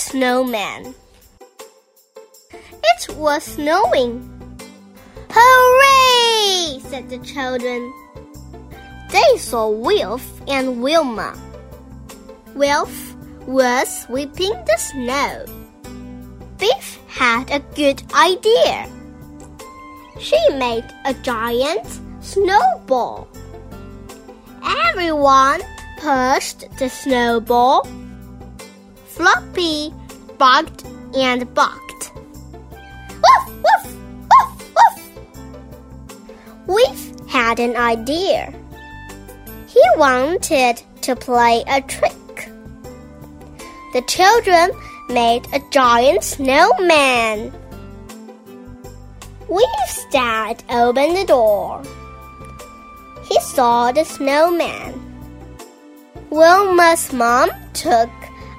snowman. It was snowing. Hooray! said the children. They saw Wilf and Wilma. Wilf was sweeping the snow. Biff had a good idea. She made a giant snowball. Everyone pushed the snowball. Floppy barked and barked. Woof, woof, woof, woof. Wilf had an idea. He wanted to play a trick. The children made a giant snowman. Wilf's dad opened the door. He saw the snowman. Wilma's mom took